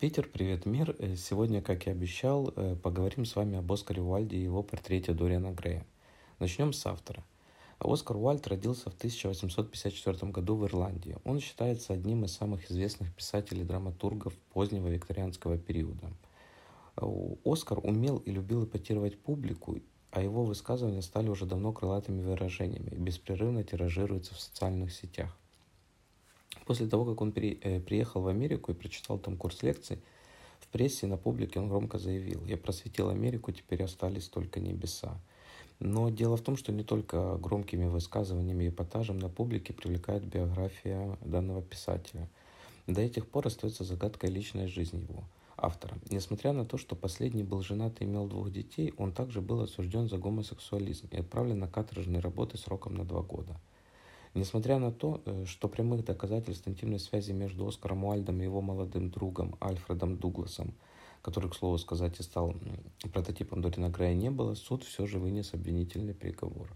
Питер, привет, мир. Э, сегодня, как и обещал, э, поговорим с вами об Оскаре Уальде и его портрете Дориана Грея. Начнем с автора. Оскар Уальд родился в 1854 году в Ирландии. Он считается одним из самых известных писателей-драматургов позднего викторианского периода. Э, Оскар умел и любил эпатировать публику, а его высказывания стали уже давно крылатыми выражениями и беспрерывно тиражируются в социальных сетях. После того, как он при, э, приехал в Америку и прочитал там курс лекций, в прессе на публике он громко заявил, «Я просветил Америку, теперь остались только небеса». Но дело в том, что не только громкими высказываниями и эпатажем на публике привлекает биография данного писателя. До этих пор остается загадкой личная жизнь его, автора. Несмотря на то, что последний был женат и имел двух детей, он также был осужден за гомосексуализм и отправлен на каторжные работы сроком на два года – Несмотря на то, э, что прямых доказательств интимной связи между Оскаром Уальдом и его молодым другом Альфредом Дугласом, который, к слову сказать, и стал прототипом Дорина Грея, не было, суд все же вынес обвинительный приговор.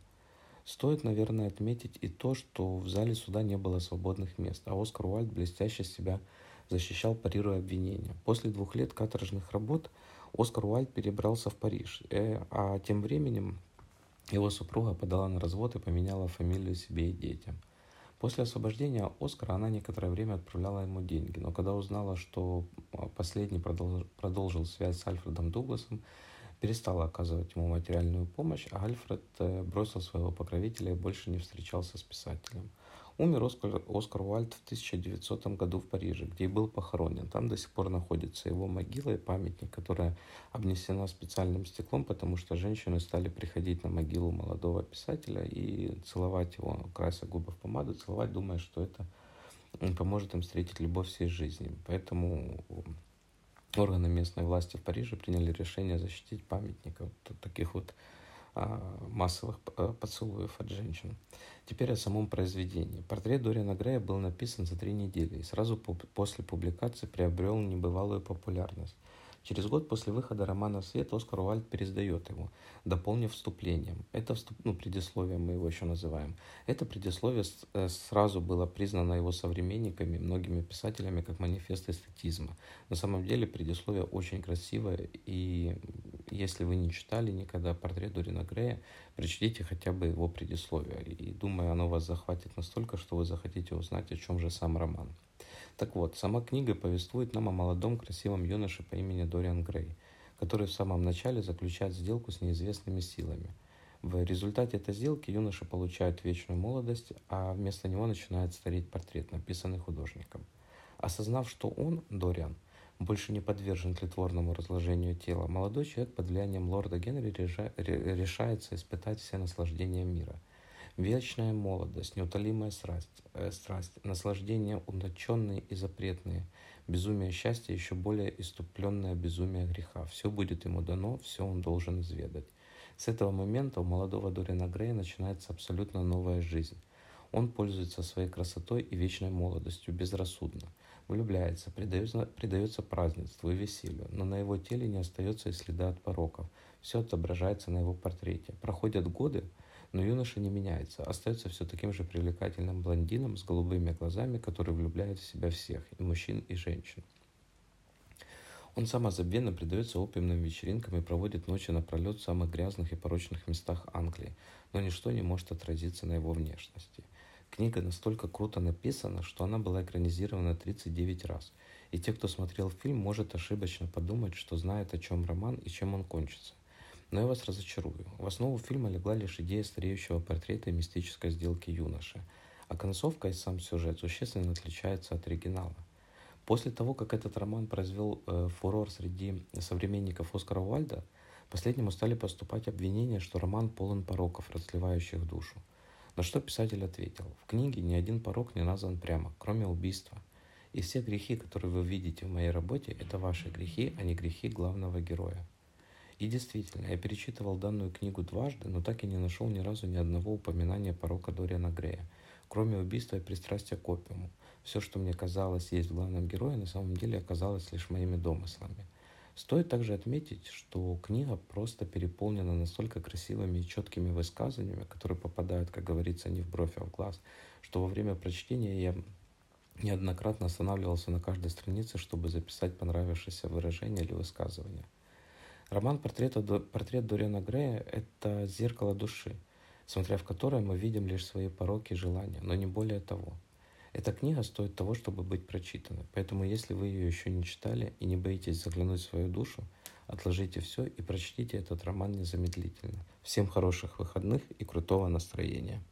Стоит, наверное, отметить и то, что в зале суда не было свободных мест, а Оскар Уальд блестяще себя защищал, парируя обвинения. После двух лет каторжных работ Оскар Уальд перебрался в Париж, э, а тем временем его супруга подала на развод и поменяла фамилию себе и детям. После освобождения Оскара она некоторое время отправляла ему деньги, но когда узнала, что а, последний продолжил, связь с Альфредом Дугласом, перестала оказывать ему материальную помощь, а Альфред э, бросил своего покровителя и больше не встречался с писателем – Умер Оскар, Оскар Уальд в 1900 году в Париже, где и был похоронен. Там до сих пор находится его могила и памятник, которая обнесена специальным стеклом, потому что женщины стали приходить на могилу молодого писателя и целовать его, крася губы в помаду, целовать, думая, что это поможет им встретить любовь всей жизни. Поэтому органы местной власти в Париже приняли решение защитить памятник вот таких вот массовых э, поцелуев от женщин. Теперь о самом произведении. Портрет Дориана Грея был написан за три недели и сразу после публикации приобрел небывалую популярность. Через год после выхода романа в свет Оскар Уальд пересдает его, дополнив вступлением. Это вступ... ну, предисловие мы его еще называем. Это предисловие э, сразу было признано его современниками, многими писателями, как манифест эстетизма. На самом деле предисловие очень красивое, и если вы не читали никогда портрет Дорина Грея, прочтите хотя бы его предисловие. И думаю, оно вас захватит настолько, что вы захотите узнать, о чем же сам роман. Так вот, сама книга повествует нам о молодом красивом юноше по имени Дориан Грей, который в самом начале заключает сделку с неизвестными силами. В результате этой сделки юноша получает вечную молодость, а вместо него начинает стареть портрет, написанный художником. Осознав, что он, Дориан, больше не подвержен тлетворному разложению тела, молодой человек под влиянием лорда Генри решается испытать все наслаждения мира – Вечная молодость, неутолимая страсть, э, страсть, наслаждение утонченные и запретные, безумие счастья, еще более иступленное безумие греха. Все будет ему дано, все он должен изведать. С этого момента у молодого Дориана Грея начинается абсолютно новая жизнь. Он пользуется своей красотой и вечной молодостью безрассудно. Влюбляется, предается, предается празднеству и веселью, но на его теле не остается и следа от пороков. Все отображается на его портрете. Проходят годы, но юноша не меняется, остается все таким же привлекательным блондином с голубыми глазами, который влюбляет в себя всех, и мужчин, и женщин. Он самозабвенно предается опиумным вечеринкам и проводит ночи напролет в самых грязных и порочных местах Англии, но ничто не может отразиться на его внешности. Книга настолько круто написана, что она была экранизирована 39 раз, и те, кто смотрел фильм, может ошибочно подумать, что знает, о чем роман и чем он кончится. Но я вас разочарую. В основу фильма легла лишь идея стареющего портрета и мистической сделки юноши, а концовка и сам сюжет существенно отличаются от оригинала. После того, как этот роман произвел э, фурор среди современников Оскара Уальда, последнему стали поступать обвинения, что роман полон пороков, разливающих душу. На что писатель ответил, в книге ни один порок не назван прямо, кроме убийства. И все грехи, которые вы видите в моей работе, это ваши грехи, а не грехи главного героя. И действительно, я перечитывал данную книгу дважды, но так и не нашел ни разу ни одного упоминания порока Дориана Грея, кроме убийства и пристрастия к опиуму. Все, что мне казалось есть в главном герое, на самом деле оказалось лишь моими домыслами. Стоит также отметить, что книга просто переполнена настолько красивыми и четкими высказываниями, которые попадают, как говорится, не в бровь, а в глаз, что во время прочтения я неоднократно останавливался на каждой странице, чтобы записать понравившееся выражение или высказывание. Роман «Портрет, «Портрет Дориана Грея» – это зеркало души, смотря в которое мы видим лишь свои пороки и желания, но не более того. Эта книга стоит того, чтобы быть прочитанной, поэтому если вы ее еще не читали и не боитесь заглянуть в свою душу, отложите все и прочтите этот роман незамедлительно. Всем хороших выходных и крутого настроения.